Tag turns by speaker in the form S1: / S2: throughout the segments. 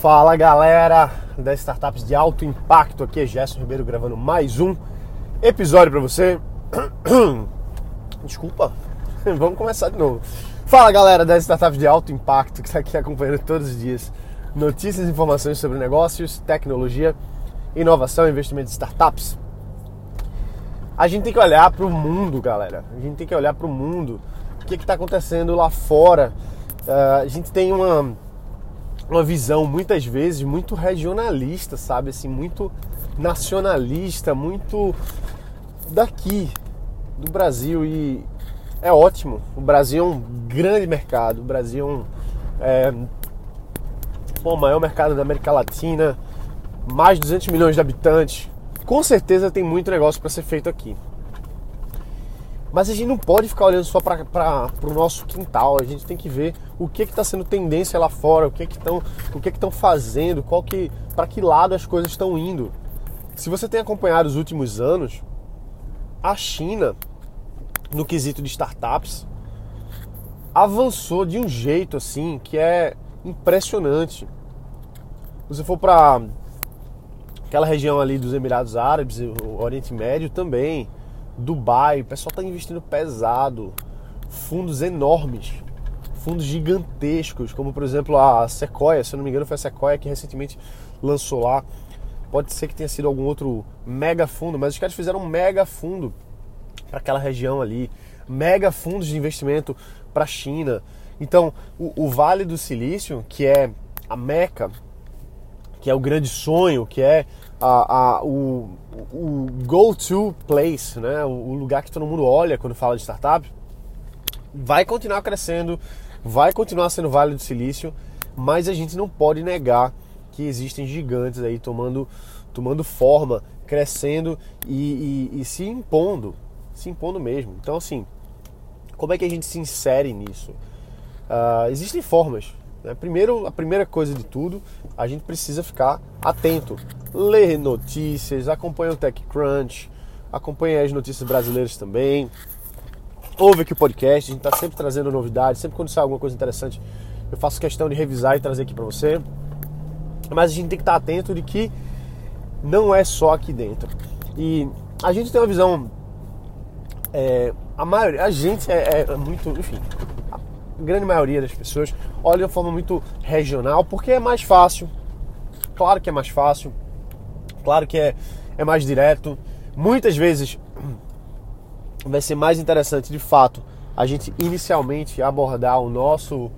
S1: Fala galera das startups de alto impacto, aqui é Gerson Ribeiro gravando mais um episódio para você. Desculpa, vamos começar de novo. Fala galera das startups de alto impacto que está aqui acompanhando todos os dias notícias e informações sobre negócios, tecnologia, inovação investimento de startups. A gente tem que olhar para o mundo, galera. A gente tem que olhar para o mundo. O que está acontecendo lá fora? Uh, a gente tem uma uma visão muitas vezes muito regionalista, sabe? Assim, muito nacionalista, muito daqui do Brasil e é ótimo. O Brasil é um grande mercado. O Brasil é, um, é o maior mercado da América Latina, mais de 200 milhões de habitantes. Com certeza tem muito negócio para ser feito aqui. Mas a gente não pode ficar olhando só para o nosso quintal. A gente tem que ver o que está sendo tendência lá fora, o que estão o que estão fazendo, qual que para que lado as coisas estão indo. Se você tem acompanhado os últimos anos, a China no quesito de startups avançou de um jeito assim que é impressionante. Você for para aquela região ali dos Emirados Árabes, o Oriente Médio também, Dubai, o pessoal está investindo pesado, fundos enormes, fundos gigantescos, como por exemplo a Sequoia, se eu não me engano foi a Sequoia que recentemente lançou lá. Pode ser que tenha sido algum outro mega fundo, mas os caras fizeram um mega fundo para aquela região ali, mega fundos de investimento para a China. Então, o, o Vale do Silício, que é a meca, que é o grande sonho, que é a, a, o, o go-to place, né? o lugar que todo mundo olha quando fala de startup, vai continuar crescendo, vai continuar sendo Vale do Silício, mas a gente não pode negar que existem gigantes aí tomando, tomando forma, crescendo e, e, e se impondo, se impondo mesmo. Então, assim, como é que a gente se insere nisso? Uh, existem formas. Né? Primeiro, a primeira coisa de tudo, a gente precisa ficar atento ler notícias, acompanha o TechCrunch, acompanha as notícias brasileiras também. Ouve aqui o podcast, a gente está sempre trazendo novidades, sempre quando sai alguma coisa interessante, eu faço questão de revisar e trazer aqui para você. Mas a gente tem que estar atento de que não é só aqui dentro. E a gente tem uma visão. É, a maioria, a gente é, é muito, enfim, a grande maioria das pessoas olha de uma forma muito regional, porque é mais fácil. Claro que é mais fácil Claro que é, é mais direto. Muitas vezes vai ser mais interessante, de fato, a gente inicialmente abordar o nosso,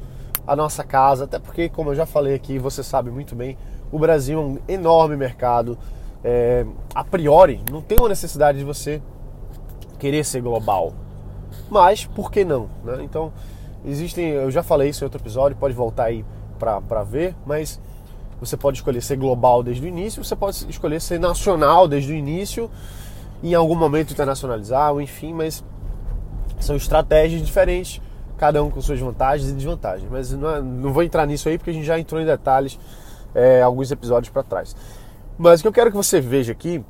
S1: a nossa casa, até porque, como eu já falei aqui, você sabe muito bem, o Brasil é um enorme mercado. É, a priori, não tem uma necessidade de você querer ser global. Mas, por que não? Né? Então, existem, eu já falei isso em outro episódio, pode voltar aí para ver, mas você pode escolher ser global desde o início, você pode escolher ser nacional desde o início, em algum momento internacionalizar, enfim, mas são estratégias diferentes, cada um com suas vantagens e desvantagens. Mas não, é, não vou entrar nisso aí porque a gente já entrou em detalhes é, alguns episódios para trás. Mas o que eu quero que você veja aqui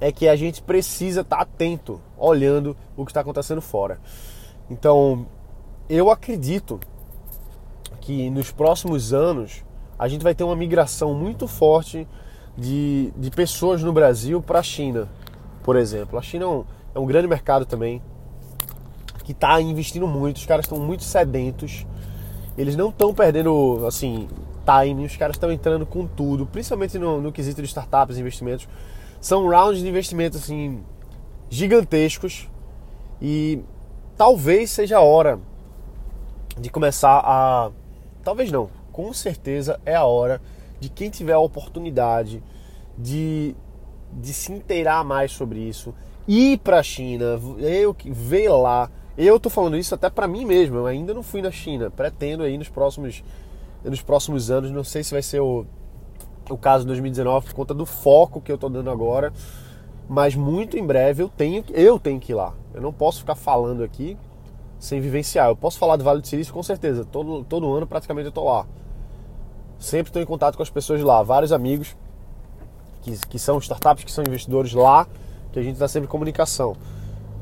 S1: é que a gente precisa estar tá atento, olhando o que está acontecendo fora. Então, eu acredito que nos próximos anos a gente vai ter uma migração muito forte de, de pessoas no Brasil para a China, por exemplo. A China é um, é um grande mercado também que está investindo muito, os caras estão muito sedentos, eles não estão perdendo assim time, os caras estão entrando com tudo, principalmente no, no quesito de startups, investimentos. São rounds de investimento assim gigantescos e talvez seja a hora de começar a talvez não, com certeza é a hora de quem tiver a oportunidade de, de se inteirar mais sobre isso, ir para a China, eu ver lá. Eu tô falando isso até para mim mesmo, eu ainda não fui na China, pretendo aí nos próximos nos próximos anos, não sei se vai ser o, o caso de 2019 por conta do foco que eu tô dando agora, mas muito em breve eu tenho eu tenho que ir lá. Eu não posso ficar falando aqui sem vivenciar. Eu posso falar do Vale do Silício com certeza, todo, todo ano praticamente eu tô lá. Sempre estou em contato com as pessoas lá, vários amigos que, que são startups, que são investidores lá, que a gente está sempre em comunicação.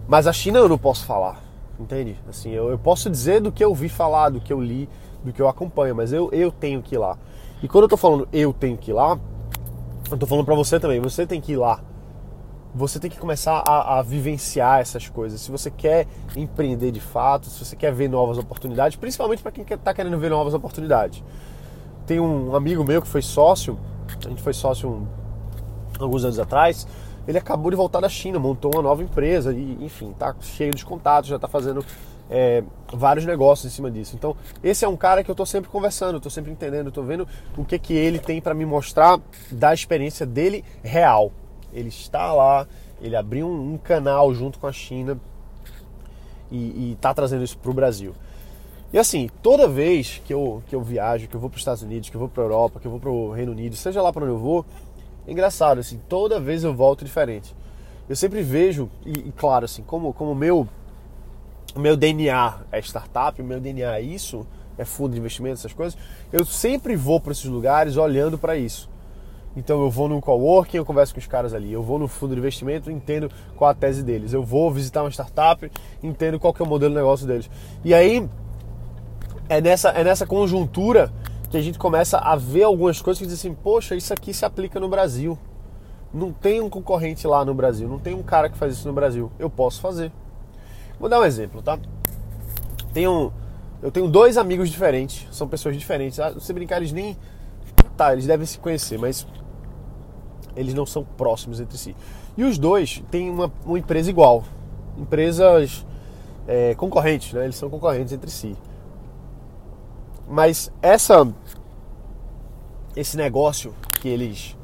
S1: Mas a China eu não posso falar, entende? Assim, eu, eu posso dizer do que eu vi falar, do que eu li, do que eu acompanho, mas eu, eu tenho que ir lá. E quando eu tô falando eu tenho que ir lá, eu tô falando para você também, você tem que ir lá. Você tem que começar a, a vivenciar essas coisas. Se você quer empreender de fato, se você quer ver novas oportunidades, principalmente para quem está querendo ver novas oportunidades. Tem um amigo meu que foi sócio, a gente foi sócio um, alguns anos atrás, ele acabou de voltar da China, montou uma nova empresa e, enfim, tá cheio de contatos, já está fazendo é, vários negócios em cima disso. Então, esse é um cara que eu estou sempre conversando, estou sempre entendendo, estou vendo o que que ele tem para me mostrar da experiência dele real. Ele está lá, ele abriu um, um canal junto com a China e está trazendo isso para o Brasil. E assim, toda vez que eu, que eu viajo, que eu vou para os Estados Unidos, que eu vou para a Europa, que eu vou para o Reino Unido, seja lá para onde eu vou, é engraçado, assim, toda vez eu volto diferente. Eu sempre vejo, e, e claro, assim, como o como meu, meu DNA é startup, meu DNA é isso, é fundo de investimento, essas coisas, eu sempre vou para esses lugares olhando para isso. Então eu vou no coworking, eu converso com os caras ali. Eu vou no fundo de investimento, entendo qual a tese deles. Eu vou visitar uma startup, entendo qual que é o modelo de negócio deles. E aí é nessa, é nessa conjuntura que a gente começa a ver algumas coisas que dizem assim, poxa, isso aqui se aplica no Brasil. Não tem um concorrente lá no Brasil, não tem um cara que faz isso no Brasil. Eu posso fazer. Vou dar um exemplo, tá? Tenho, eu tenho dois amigos diferentes, são pessoas diferentes. Ah, se brincar, eles nem. Tá, eles devem se conhecer, mas eles não são próximos entre si. E os dois têm uma, uma empresa igual. Empresas é, concorrentes, né? Eles são concorrentes entre si. Mas essa esse negócio que eles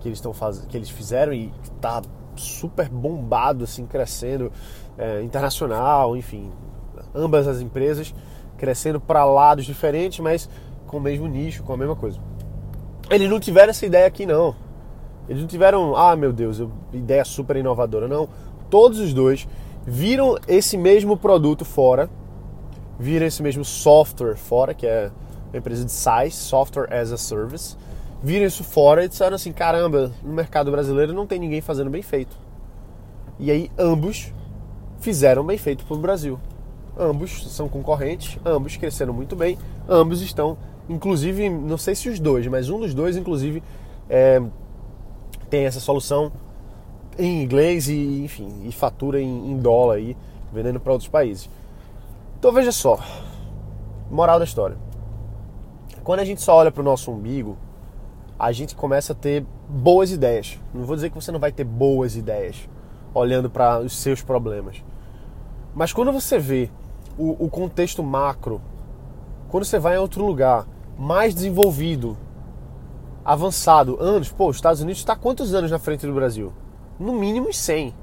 S1: que eles estão fazendo, que eles fizeram e que tá super bombado assim, crescendo é, internacional, enfim, ambas as empresas crescendo para lados diferentes, mas com o mesmo nicho, com a mesma coisa. Eles não tiveram essa ideia aqui não. Eles não tiveram, ah meu Deus, ideia super inovadora, não. Todos os dois viram esse mesmo produto fora viram esse mesmo software fora, que é uma empresa de SaaS, Software as a Service, viram isso fora e disseram assim, caramba, no mercado brasileiro não tem ninguém fazendo bem feito. E aí ambos fizeram bem feito para o Brasil. Ambos são concorrentes, ambos cresceram muito bem, ambos estão, inclusive, não sei se os dois, mas um dos dois, inclusive, é, tem essa solução em inglês e, enfim, e fatura em, em dólar aí, vendendo para outros países. Então veja só, moral da história. Quando a gente só olha para o nosso umbigo, a gente começa a ter boas ideias. Não vou dizer que você não vai ter boas ideias olhando para os seus problemas. Mas quando você vê o, o, contexto macro, quando você vai em outro lugar, mais desenvolvido, avançado, anos, pô, os Estados Unidos está quantos anos na frente do Brasil? No mínimo 100.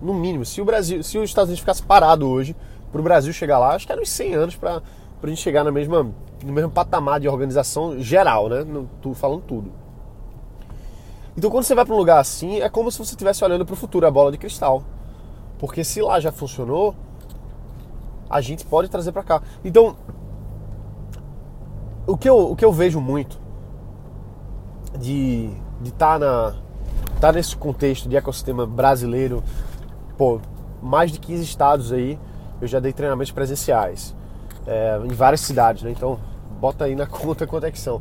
S1: No mínimo. Se o Brasil, se os Estados Unidos ficasse parado hoje, para o Brasil chegar lá, acho que eram uns 100 anos para a gente chegar na mesma, no mesmo patamar de organização geral, né? No, tu, falando tudo. Então quando você vai para um lugar assim, é como se você estivesse olhando para o futuro, a bola de cristal. Porque se lá já funcionou, a gente pode trazer para cá. Então, o que eu, o que eu vejo muito de estar tá na tá nesse contexto de ecossistema brasileiro, pô, mais de 15 estados aí, eu já dei treinamentos presenciais é, em várias cidades, né? Então, bota aí na conta quanto é que são.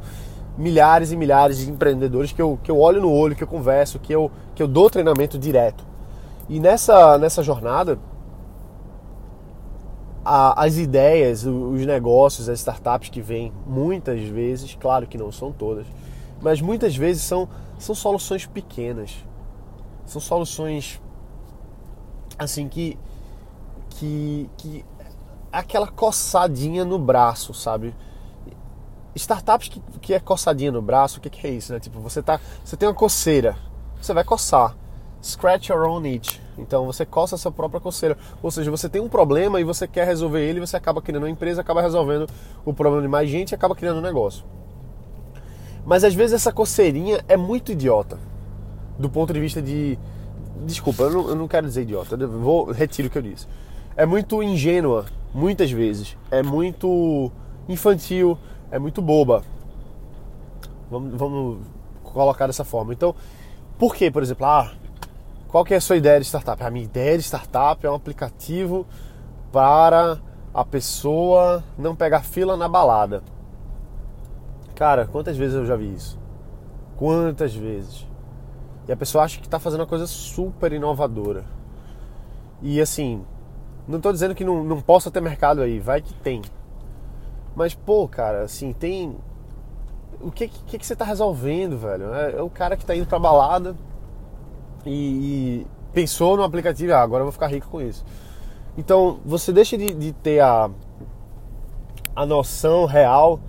S1: Milhares e milhares de empreendedores que eu, que eu olho no olho, que eu converso, que eu, que eu dou treinamento direto. E nessa, nessa jornada, a, as ideias, os negócios, as startups que vêm muitas vezes, claro que não são todas, mas muitas vezes são, são soluções pequenas. São soluções assim que que, que aquela coçadinha no braço, sabe? Startups que, que é coçadinha no braço, o que, que é isso, né? Tipo, você, tá, você tem uma coceira, você vai coçar. Scratch your own itch. Então você coça a sua própria coceira. Ou seja, você tem um problema e você quer resolver ele, você acaba criando uma empresa, acaba resolvendo o problema de mais gente e acaba criando um negócio. Mas às vezes essa coceirinha é muito idiota. Do ponto de vista de. Desculpa, eu não, eu não quero dizer idiota, vou retiro o que eu disse é muito ingênua, muitas vezes. É muito infantil, é muito boba. Vamos, vamos colocar dessa forma. Então, por que, por exemplo, ah, qual que é a sua ideia de startup? A minha ideia de startup é um aplicativo para a pessoa não pegar fila na balada. Cara, quantas vezes eu já vi isso? Quantas vezes? E a pessoa acha que está fazendo uma coisa super inovadora. E assim, não estou dizendo que não, não possa ter mercado aí, vai que tem. Mas, pô, cara, assim, tem. O que, que, que você está resolvendo, velho? É, é, o cara que está indo pra balada e, e pensou no aplicativo, ah, agora eu vou ficar rico com isso. Então, você deixa de, de ter a, a noção real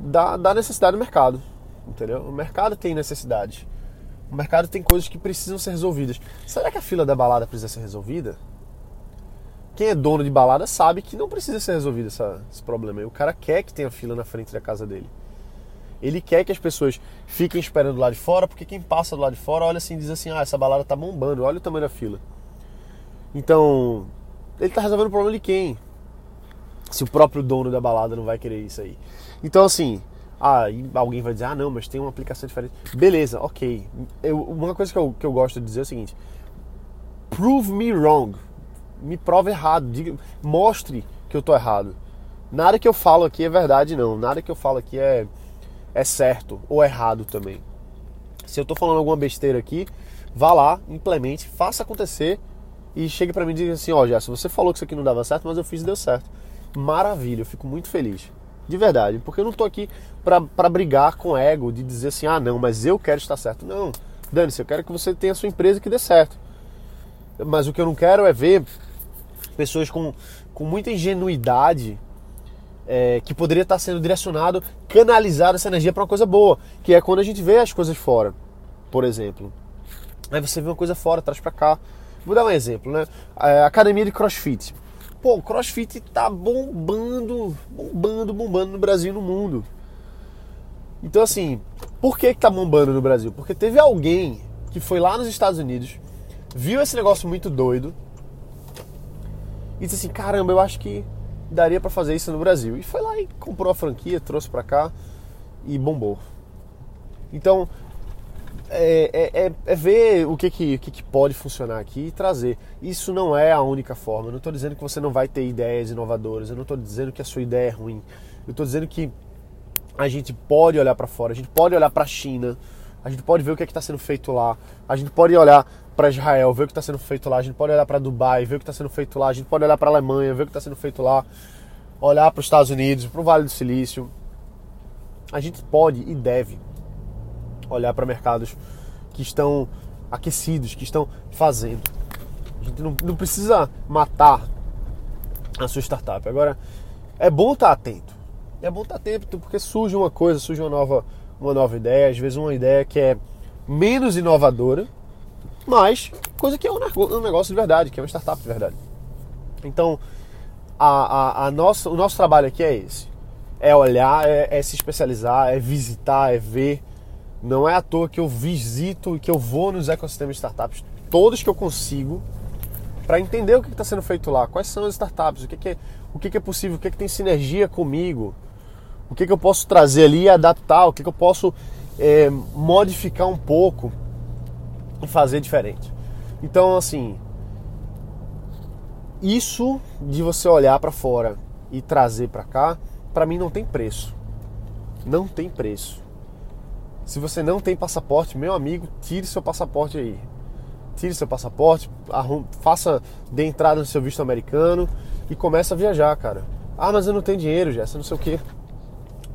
S1: da, da necessidade do mercado. Entendeu? O mercado tem necessidade. O mercado tem coisas que precisam ser resolvidas. Será que a fila da balada precisa ser resolvida? Quem é dono de balada sabe que não precisa ser resolvido essa, esse problema. O cara quer que tenha fila na frente da casa dele. Ele quer que as pessoas fiquem esperando do lado de fora, porque quem passa do lado de fora olha assim e diz assim: ah, essa balada tá bombando, olha o tamanho da fila. Então, ele tá resolvendo o problema de quem? Se o próprio dono da balada não vai querer isso aí. Então, assim, ah, alguém vai dizer, ah, não, mas tem uma aplicação diferente. Beleza, ok. Eu, uma coisa que eu, que eu gosto de dizer é o seguinte: prove me wrong. Me prove errado. Diga, mostre que eu tô errado. Nada que eu falo aqui é verdade, não. Nada que eu falo aqui é, é certo ou errado também. Se eu tô falando alguma besteira aqui, vá lá, implemente, faça acontecer e chegue para mim e diga assim: ó, oh, Gerson, você falou que isso aqui não dava certo, mas eu fiz e deu certo. Maravilha, eu fico muito feliz. De verdade, porque eu não tô aqui para brigar com ego, de dizer assim, ah não, mas eu quero estar certo. Não, dane-se, eu quero que você tenha a sua empresa que dê certo. Mas o que eu não quero é ver pessoas com, com muita ingenuidade é, que poderia estar sendo direcionado, canalizar essa energia para uma coisa boa, que é quando a gente vê as coisas fora, por exemplo. Aí você vê uma coisa fora, traz para cá. Vou dar um exemplo, né? A academia de CrossFit. Pô, o crossfit tá bombando, bombando, bombando no Brasil e no mundo. Então, assim, por que, que tá bombando no Brasil? Porque teve alguém que foi lá nos Estados Unidos, viu esse negócio muito doido e disse assim: caramba, eu acho que daria para fazer isso no Brasil. E foi lá e comprou a franquia, trouxe para cá e bombou. Então, é, é, é, é, ver o, que, que, que, que, pode funcionar aqui e trazer. Isso não é a única forma. Eu não estou dizendo que você não vai ter ideias inovadoras. Eu não estou dizendo que a sua ideia é ruim. Eu estou dizendo que a gente pode olhar para fora. A gente pode olhar para a China. A gente pode ver o que é está sendo feito lá. A gente pode olhar para Israel, ver o que está sendo feito lá. A gente pode olhar para Dubai, ver o que está sendo feito lá. A gente pode olhar para a Alemanha, ver o que está sendo feito lá. Olhar para os Estados Unidos, para o Vale do Silício. A gente pode e deve olhar para mercados que estão aquecidos, que estão fazendo. A gente não, não precisa matar a sua startup. Agora, é bom estar atento. É bom estar atento porque surge uma coisa, surge uma nova, uma nova ideia, às vezes uma ideia que é menos inovadora, mas coisa que é um negócio de verdade, que é uma startup de verdade. Então, a, a, a nossa, o nosso trabalho aqui é esse. É olhar, é, é se especializar, é visitar, é ver, não é à toa que eu visito e que eu vou nos ecossistemas de startups, todos que eu consigo, para entender o que está sendo feito lá, quais são as startups, o que, que é, o que, que, é possível, o que, que tem sinergia comigo, o que, que eu posso trazer ali e adaptar, o que, que eu posso é, modificar um pouco e fazer diferente. Então, assim, isso de você olhar para fora e trazer para cá, para mim não tem preço. Não tem preço. Se você não tem passaporte, meu amigo, tire seu passaporte aí. Tire seu passaporte, arrum, faça de entrada no seu visto americano e comece a viajar, cara. Ah, mas eu não tenho dinheiro, Jessa, não sei o quê.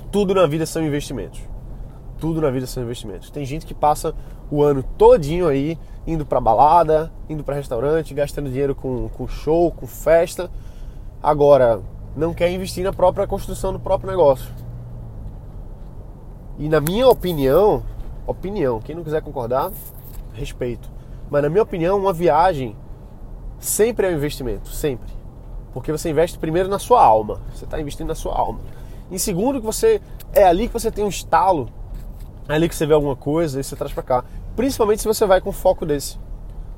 S1: Tudo na vida são investimentos. Tudo na vida são investimentos. Tem gente que passa o ano todinho aí indo pra balada, indo para restaurante, gastando dinheiro com, com show, com festa. Agora, não quer investir na própria construção do próprio negócio. E na minha opinião, opinião, quem não quiser concordar, respeito. Mas na minha opinião, uma viagem sempre é um investimento, sempre. Porque você investe primeiro na sua alma, você está investindo na sua alma. Em segundo, que você é ali que você tem um estalo, é ali que você vê alguma coisa e você traz para cá. Principalmente se você vai com foco desse.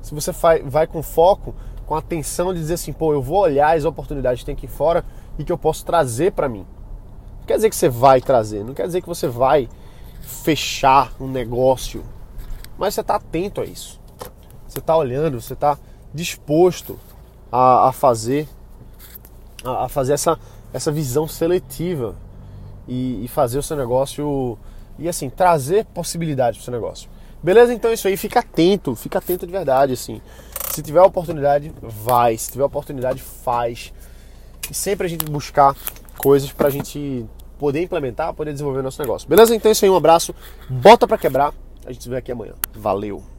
S1: Se você vai, com foco, com atenção de dizer assim, pô, eu vou olhar as oportunidades que tem aqui fora e que eu posso trazer para mim quer dizer que você vai trazer, não quer dizer que você vai fechar um negócio, mas você está atento a isso. Você está olhando, você está disposto a, a fazer a, a, fazer essa, essa visão seletiva e, e fazer o seu negócio e assim, trazer possibilidades para o seu negócio. Beleza? Então é isso aí, fica atento, fica atento de verdade, assim. Se tiver oportunidade, vai. Se tiver oportunidade, faz. E sempre a gente buscar coisas para a gente poder implementar, poder desenvolver nosso negócio. Beleza? Então é isso aí, um abraço. Bota para quebrar. A gente se vê aqui amanhã. Valeu!